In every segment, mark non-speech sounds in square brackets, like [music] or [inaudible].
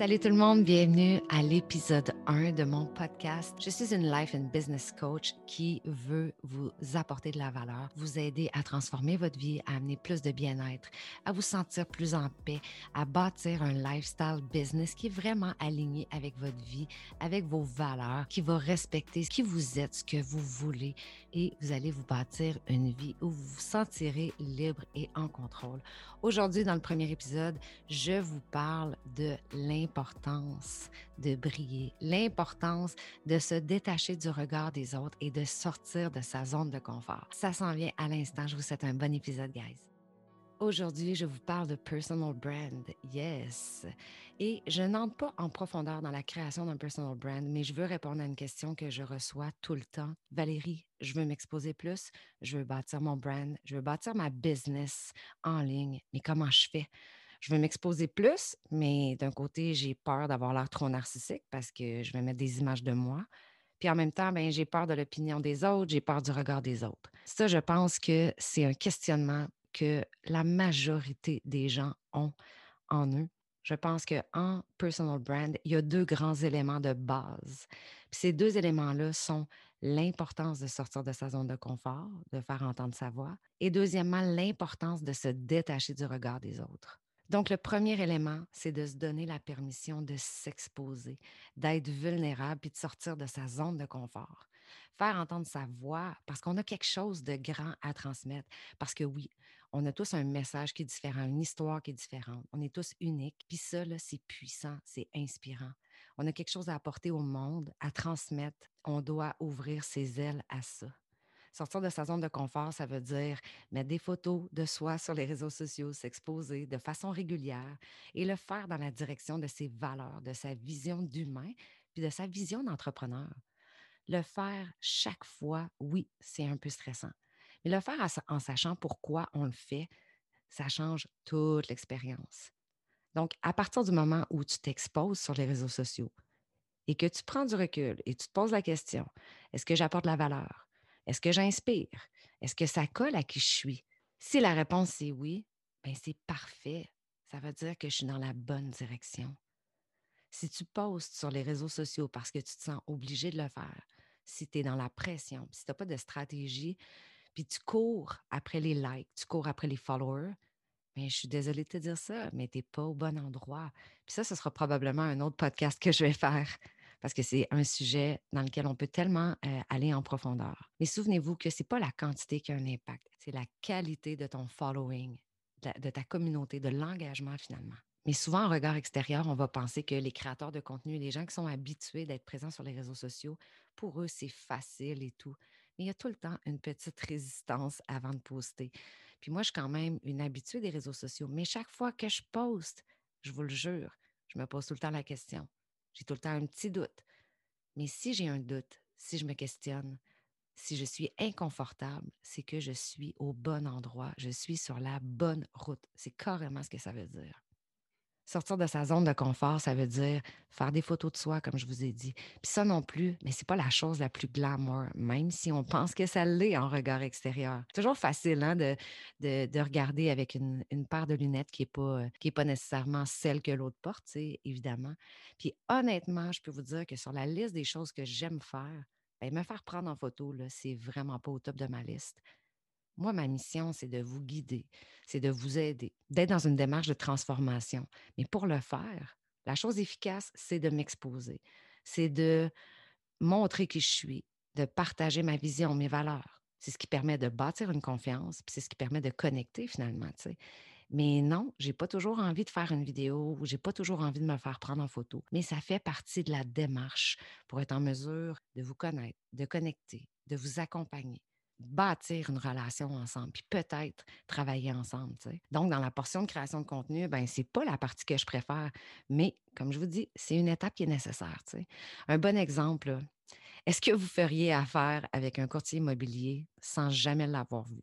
Salut tout le monde, bienvenue à l'épisode 1 de mon podcast. Je suis une life and business coach qui veut vous apporter de la valeur, vous aider à transformer votre vie, à amener plus de bien-être, à vous sentir plus en paix, à bâtir un lifestyle business qui est vraiment aligné avec votre vie, avec vos valeurs, qui va respecter qui vous êtes, ce que vous voulez et vous allez vous bâtir une vie où vous vous sentirez libre et en contrôle. Aujourd'hui, dans le premier épisode, je vous parle de l'importance l'importance de briller, l'importance de se détacher du regard des autres et de sortir de sa zone de confort. Ça s'en vient à l'instant. Je vous souhaite un bon épisode, guys. Aujourd'hui, je vous parle de personal brand. Yes. Et je n'entre pas en profondeur dans la création d'un personal brand, mais je veux répondre à une question que je reçois tout le temps. Valérie, je veux m'exposer plus, je veux bâtir mon brand, je veux bâtir ma business en ligne, mais comment je fais? Je veux m'exposer plus, mais d'un côté, j'ai peur d'avoir l'air trop narcissique parce que je vais mettre des images de moi. Puis en même temps, ben, j'ai peur de l'opinion des autres, j'ai peur du regard des autres. Ça, je pense que c'est un questionnement que la majorité des gens ont en eux. Je pense qu'en personal brand, il y a deux grands éléments de base. Puis ces deux éléments-là sont l'importance de sortir de sa zone de confort, de faire entendre sa voix, et deuxièmement, l'importance de se détacher du regard des autres. Donc, le premier élément, c'est de se donner la permission de s'exposer, d'être vulnérable puis de sortir de sa zone de confort. Faire entendre sa voix parce qu'on a quelque chose de grand à transmettre. Parce que oui, on a tous un message qui est différent, une histoire qui est différente. On est tous uniques. Puis ça, c'est puissant, c'est inspirant. On a quelque chose à apporter au monde, à transmettre. On doit ouvrir ses ailes à ça. Sortir de sa zone de confort, ça veut dire mettre des photos de soi sur les réseaux sociaux, s'exposer de façon régulière et le faire dans la direction de ses valeurs, de sa vision d'humain, puis de sa vision d'entrepreneur. Le faire chaque fois, oui, c'est un peu stressant. Mais le faire en sachant pourquoi on le fait, ça change toute l'expérience. Donc, à partir du moment où tu t'exposes sur les réseaux sociaux et que tu prends du recul et tu te poses la question, est-ce que j'apporte la valeur? Est-ce que j'inspire? Est-ce que ça colle à qui je suis? Si la réponse est oui, ben c'est parfait. Ça veut dire que je suis dans la bonne direction. Si tu postes sur les réseaux sociaux parce que tu te sens obligé de le faire, si tu es dans la pression, si tu n'as pas de stratégie, puis tu cours après les likes, tu cours après les followers, mais ben, je suis désolée de te dire ça, mais tu n'es pas au bon endroit. Puis ça, ce sera probablement un autre podcast que je vais faire parce que c'est un sujet dans lequel on peut tellement aller en profondeur. Mais souvenez-vous que ce n'est pas la quantité qui a un impact, c'est la qualité de ton following, de, ta communauté, de l'engagement finalement. Mais souvent, en regard extérieur, on va penser que les créateurs de contenu, les gens qui sont habitués d'être présents sur les réseaux sociaux, pour eux, c'est facile et tout. Mais il y a tout le temps une petite résistance avant de poster. Puis moi, je suis quand même une habituée des réseaux sociaux. Mais chaque fois que je poste, je vous le jure, je me pose tout le temps la question j'ai tout le temps un petit doute. Mais si j'ai un doute, si je me questionne, si je suis inconfortable, c'est que je suis au bon endroit, je suis sur la bonne route. C'est carrément ce que ça veut dire. Sortir de sa zone de confort, ça veut dire faire des photos de soi, comme je vous ai dit. Puis ça non plus, mais ce n'est pas la chose la plus glamour, même si on pense que ça l'est en regard extérieur. Toujours facile hein, de, de, regarder avec une, paire de lunettes qui n'est pas, pas nécessairement celle que l'autre porte, évidemment. Puis honnêtement, je peux vous dire que sur la liste des choses que j'aime faire, bien, me faire prendre en photo, c'est vraiment pas au top de ma liste. Moi, ma mission, c'est de vous guider, c'est de vous aider, d'être dans une démarche de transformation. Mais pour le faire, la chose efficace, c'est de m'exposer, c'est de montrer qui je suis, de partager ma vision, mes valeurs. C'est ce qui permet de bâtir une confiance, puis c'est ce qui permet de connecter finalement. Mais non, j'ai pas toujours envie de faire une vidéo ou j'ai pas toujours envie de me faire prendre en photo. Mais ça fait partie de la démarche pour être en mesure de vous connaître, de connecter, de vous accompagner bâtir une relation ensemble, puis peut-être travailler ensemble. Donc, dans la portion de création de contenu, ben c'est pas la partie que je préfère, mais comme je vous dis, c'est une étape qui est nécessaire. Un bon exemple, est-ce que vous feriez affaire avec un courtier immobilier sans jamais l'avoir vu?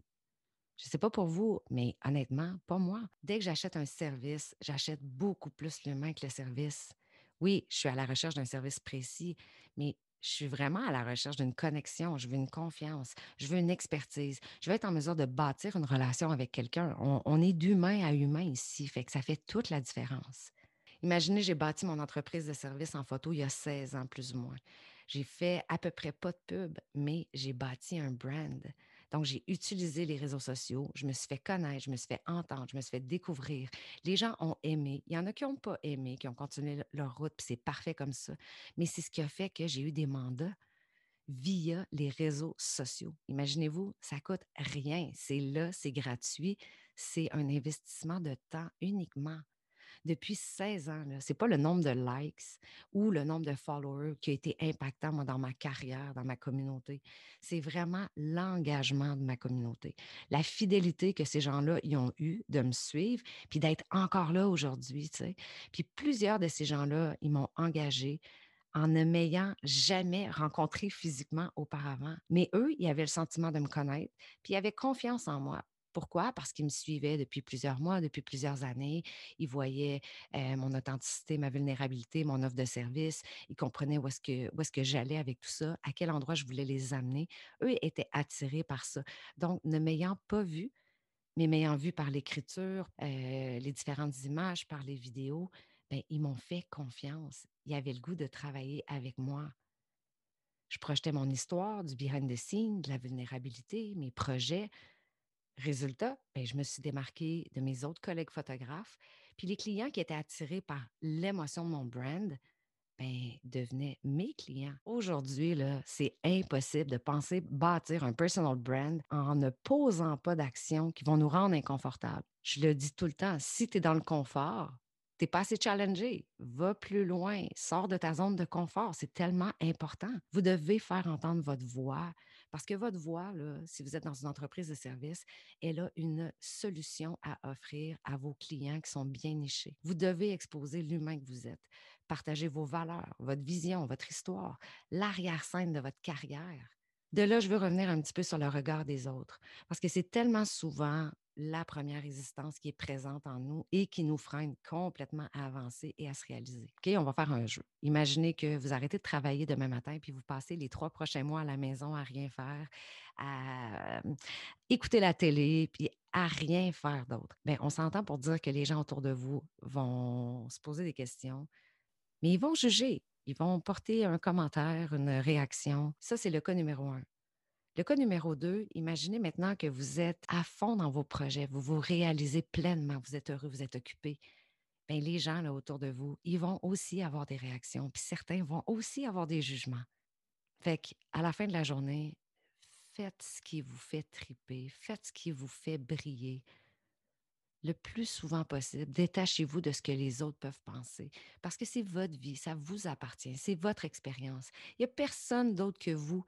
Je ne sais pas pour vous, mais honnêtement, pas moi. Dès que j'achète un service, j'achète beaucoup plus l'humain que le service. Oui, je suis à la recherche d'un service précis, mais je suis vraiment à la recherche d'une connexion, je veux une confiance, je veux une expertise, je veux être en mesure de bâtir une relation avec quelqu'un. On, est d'humain à humain ici, fait que ça fait toute la différence. Imaginez, j'ai bâti mon entreprise de service en photo il y a 16 ans, plus ou moins. J'ai fait à peu près pas de pub, mais j'ai bâti un brand. Donc, j'ai utilisé les réseaux sociaux, je me suis fait connaître, je me suis fait entendre, je me suis fait découvrir. Les gens ont aimé. Il y en a qui n'ont pas aimé, qui ont continué leur route, puis c'est parfait comme ça. Mais c'est ce qui a fait que j'ai eu des mandats via les réseaux sociaux. Imaginez-vous, ça coûte rien. C'est là, c'est gratuit. C'est un investissement de temps uniquement depuis 16 ans. Ce n'est pas le nombre de likes ou le nombre de followers qui a été impactant moi, dans ma carrière, dans ma communauté. C'est vraiment l'engagement de ma communauté, la fidélité que ces gens-là y ont eu de me suivre, puis d'être encore là aujourd'hui. Puis plusieurs de ces gens-là, ils m'ont engagé en ne m'ayant jamais rencontré physiquement auparavant. Mais eux, ils avaient le sentiment de me connaître, puis ils avaient confiance en moi. Pourquoi? Parce qu'ils me suivaient depuis plusieurs mois, depuis plusieurs années. Ils voyaient mon authenticité, ma vulnérabilité, mon offre de service. Ils comprenaient où est-ce que, est que j'allais avec tout ça, à quel endroit je voulais les amener. Eux étaient attirés par ça. Donc, ne m'ayant pas vu, mais m'ayant vu par l'écriture, les différentes images, par les vidéos, ben, ils m'ont fait confiance. Ils avaient le goût de travailler avec moi. Je projetais mon histoire, du behind the scenes, de la vulnérabilité, mes projets, Résultat, ben, je me suis démarquée de mes autres collègues photographes. Puis les clients qui étaient attirés par l'émotion de mon brand ben, devenaient mes clients. Aujourd'hui, c'est impossible de penser bâtir un personal brand en ne posant pas d'actions qui vont nous rendre inconfortables. Je le dis tout le temps, si tu es dans le confort, tu n'es pas assez challengé. Va plus loin. Sors de ta zone de confort. C'est tellement important. Vous devez faire entendre votre voix. Parce que votre voix, si vous êtes dans une entreprise de service, elle a une solution à offrir à vos clients qui sont bien nichés. Vous devez exposer l'humain que vous êtes, partager vos valeurs, votre vision, votre histoire, l'arrière-scène de votre carrière. De là, je veux revenir un petit peu sur le regard des autres, parce que c'est tellement souvent la première résistance qui est présente en nous et qui nous freine complètement à avancer et à se réaliser. OK, on va faire un jeu. Imaginez que vous arrêtez de travailler demain matin puis vous passez les trois prochains mois à la maison à rien faire, à écouter la télé puis à rien faire d'autre. Bien, on s'entend pour dire que les gens autour de vous vont se poser des questions, mais ils vont juger. Ils vont porter un commentaire, une réaction. Ça, c'est le cas numéro un. Le cas numéro deux, imaginez maintenant que vous êtes à fond dans vos projets, vous vous réalisez pleinement, vous êtes heureux, vous êtes occupé. Bien, les gens là, autour de vous, ils vont aussi avoir des réactions, puis certains vont aussi avoir des jugements. Fait qu'à la fin de la journée, faites ce qui vous fait triper, faites ce qui vous fait briller le plus souvent possible. Détachez-vous de ce que les autres peuvent penser parce que c'est votre vie, ça vous appartient, c'est votre expérience. Il n'y a personne d'autre que vous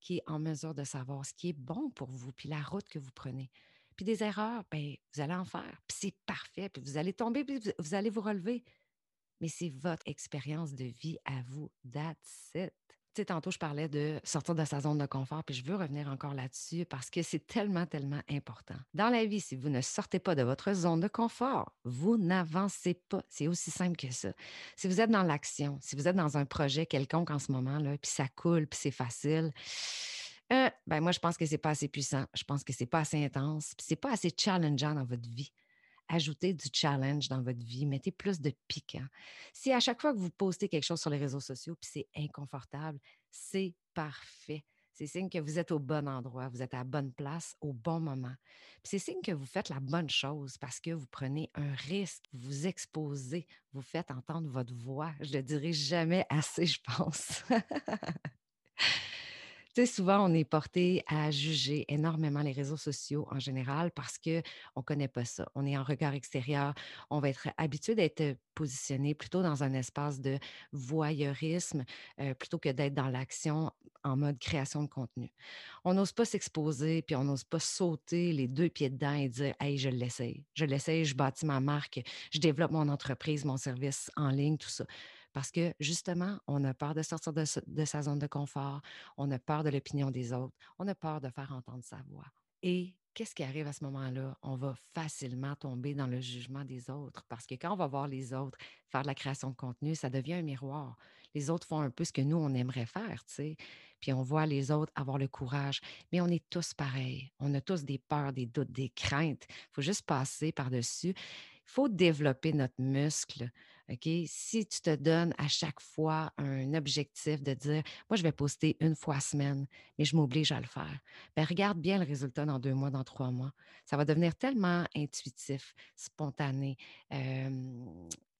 qui est en mesure de savoir ce qui est bon pour vous, puis la route que vous prenez. Puis des erreurs, bien, vous allez en faire, puis c'est parfait, puis vous allez tomber, puis vous allez vous relever. Mais c'est votre expérience de vie à vous. That's it. Tantôt, je parlais de sortir de sa zone de confort, puis je veux revenir encore là-dessus parce que c'est tellement, tellement important. Dans la vie, si vous ne sortez pas de votre zone de confort, vous n'avancez pas. C'est aussi simple que ça. Si vous êtes dans l'action, si vous êtes dans un projet quelconque en ce moment, là, puis ça coule, puis c'est facile, euh, ben moi, je pense que c'est pas assez puissant. Je pense que c'est pas assez intense, puis c'est pas assez challengeant dans votre vie ajoutez du challenge dans votre vie, mettez plus de piquant. Si à chaque fois que vous postez quelque chose sur les réseaux sociaux, puis c'est inconfortable, c'est parfait. C'est signe que vous êtes au bon endroit, vous êtes à la bonne place au bon moment. c'est signe que vous faites la bonne chose parce que vous prenez un risque, vous vous exposez, vous faites entendre votre voix. Je le dirai jamais assez, je pense. [laughs] Tu sais, souvent, on est porté à juger énormément les réseaux sociaux en général parce qu'on ne connaît pas ça. On est en regard extérieur. On va être habitué d'être positionné plutôt dans un espace de voyeurisme plutôt que d'être dans l'action en mode création de contenu. On n'ose pas s'exposer, puis on n'ose pas sauter les deux pieds dedans et dire Hey, je l'essaye. Je l'essaye, je bâtis ma marque, je développe mon entreprise, mon service en ligne, tout ça. Parce que justement, on a peur de sortir de, sa zone de confort, on a peur de l'opinion des autres, on a peur de faire entendre sa voix. Et qu'est-ce qui arrive à ce moment-là? On va facilement tomber dans le jugement des autres parce que quand on va voir les autres faire de la création de contenu, ça devient un miroir. Les autres font un peu ce que nous, on aimerait faire, tu sais. Puis on voit les autres avoir le courage. Mais on est tous pareils. On a tous des peurs, des doutes, des craintes. Il faut juste passer par-dessus. Il faut développer notre muscle OK? Si tu te donnes à chaque fois un objectif de dire, moi, je vais poster une fois semaine, mais je m'oblige à le faire, bien, regarde bien le résultat dans deux mois, dans trois mois. Ça va devenir tellement intuitif, spontané,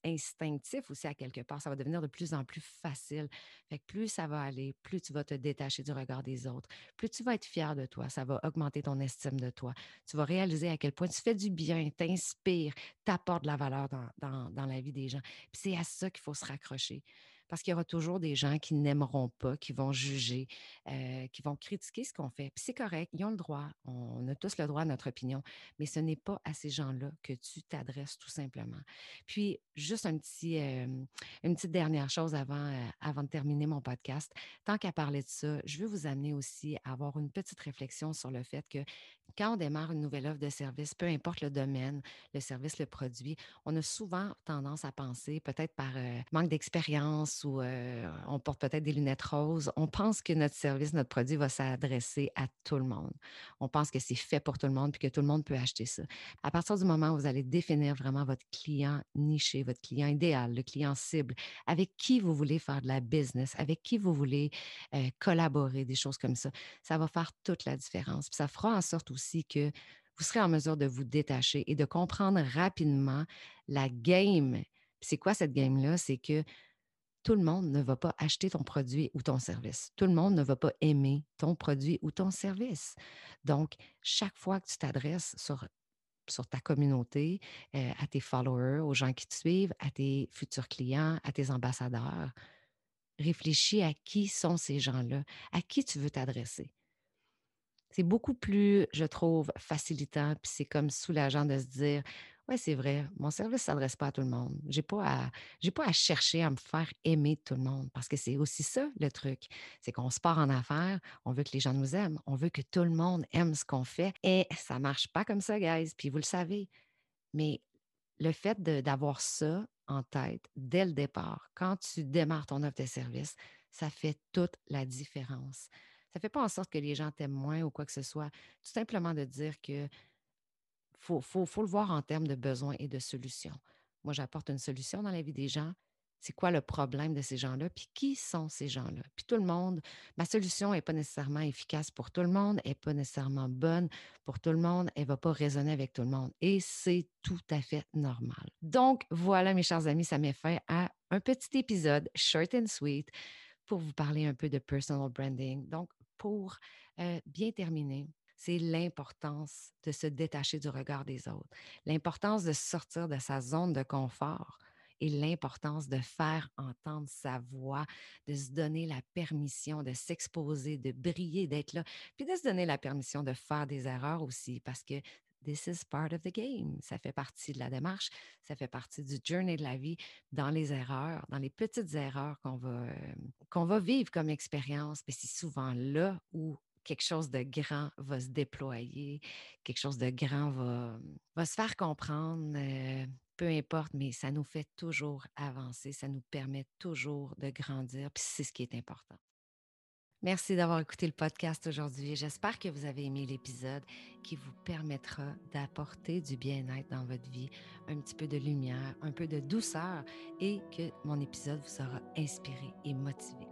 instinctif aussi à quelque part. Ça va devenir de plus en plus facile. Fait que plus ça va aller, plus tu vas te détacher du regard des autres, plus tu vas être fier de toi, ça va augmenter ton estime de toi. Tu vas réaliser à quel point tu fais du bien, t'inspires, t'apportes de la valeur dans, dans la vie des gens. Puis c'est à ça qu'il faut se raccrocher parce qu'il y aura toujours des gens qui n'aimeront pas, qui vont juger, euh, qui vont critiquer ce qu'on fait. Puis c'est correct, ils ont le droit, on a tous le droit à notre opinion, mais ce n'est pas à ces gens-là que tu t'adresses tout simplement. Puis juste euh, une petite dernière chose avant, euh, avant de terminer mon podcast. Tant qu'à parler de ça, je veux vous amener aussi à avoir une petite réflexion sur le fait que quand on démarre une nouvelle offre de service, peu importe le domaine, le service, le produit, on a souvent tendance à penser, peut-être par manque d'expérience, ou on porte peut-être des lunettes roses, on pense que notre service, notre produit va s'adresser à tout le monde. On pense que c'est fait pour tout le monde puis que tout le monde peut acheter ça. À partir du moment où vous allez définir vraiment votre client niché, votre client idéal, le client cible, avec qui vous voulez faire de la business, avec qui vous voulez collaborer, des choses comme ça, ça va faire toute la différence. Puis ça fera en sorte aussi que vous serez en mesure de vous détacher et de comprendre rapidement la game. C'est quoi cette game-là? C'est que tout le monde ne va pas acheter ton produit ou ton service. Tout le monde ne va pas aimer ton produit ou ton service. Donc, chaque fois que tu t'adresses sur, sur ta communauté, euh, à tes followers, aux gens qui te suivent, à tes futurs clients, à tes ambassadeurs, réfléchis à qui sont ces gens-là, à qui tu veux t'adresser? C'est beaucoup plus, je trouve, facilitant, puis c'est comme soulageant de se dire oui, c'est vrai. Mon service ne s'adresse pas à tout le monde. Je n'ai pas, à, pas à chercher à me faire aimer tout le monde parce que c'est aussi ça le truc. C'est qu'on se part en affaires, on veut que les gens nous aiment, on veut que tout le monde aime ce qu'on fait et ça ne marche pas comme ça, guys. Puis vous le savez. Mais le fait d'avoir ça en tête dès le départ, quand tu démarres ton offre de service, ça fait toute la différence. Ça ne fait pas en sorte que les gens t'aiment moins ou quoi que ce soit. Tout simplement de dire que faut, faut, le voir en termes de besoins et de solutions. Moi, j'apporte une solution dans la vie des gens. C'est quoi le problème de ces gens-là? Puis qui sont ces gens-là? Puis tout le monde, ma solution n'est pas nécessairement efficace pour tout le monde, n'est pas nécessairement bonne pour tout le monde, elle ne va pas résonner avec tout le monde. Et c'est tout à fait normal. Donc, voilà, mes chers amis, ça m'est fait à un petit épisode short and sweet pour vous parler un peu de personal branding. Donc, pour bien terminer, c'est l'importance de se détacher du regard des autres, l'importance de sortir de sa zone de confort et l'importance de faire entendre sa voix, de se donner la permission de s'exposer, de briller, d'être là, puis de se donner la permission de faire des erreurs aussi, parce que this is part of the game. Ça fait partie de la démarche, ça fait partie du journey de la vie, dans les erreurs, dans les petites erreurs qu'on va, va vivre comme expérience. Mais c'est souvent là où quelque chose de grand va se déployer, quelque chose de grand va, va se faire comprendre, peu importe, mais ça nous fait toujours avancer, ça nous permet toujours de grandir, puis c'est ce qui est important. Merci d'avoir écouté le podcast aujourd'hui. J'espère que vous avez aimé l'épisode qui vous permettra d'apporter du bien-être dans votre vie, un petit peu de lumière, un peu de douceur et que mon épisode vous aura inspiré et motivé.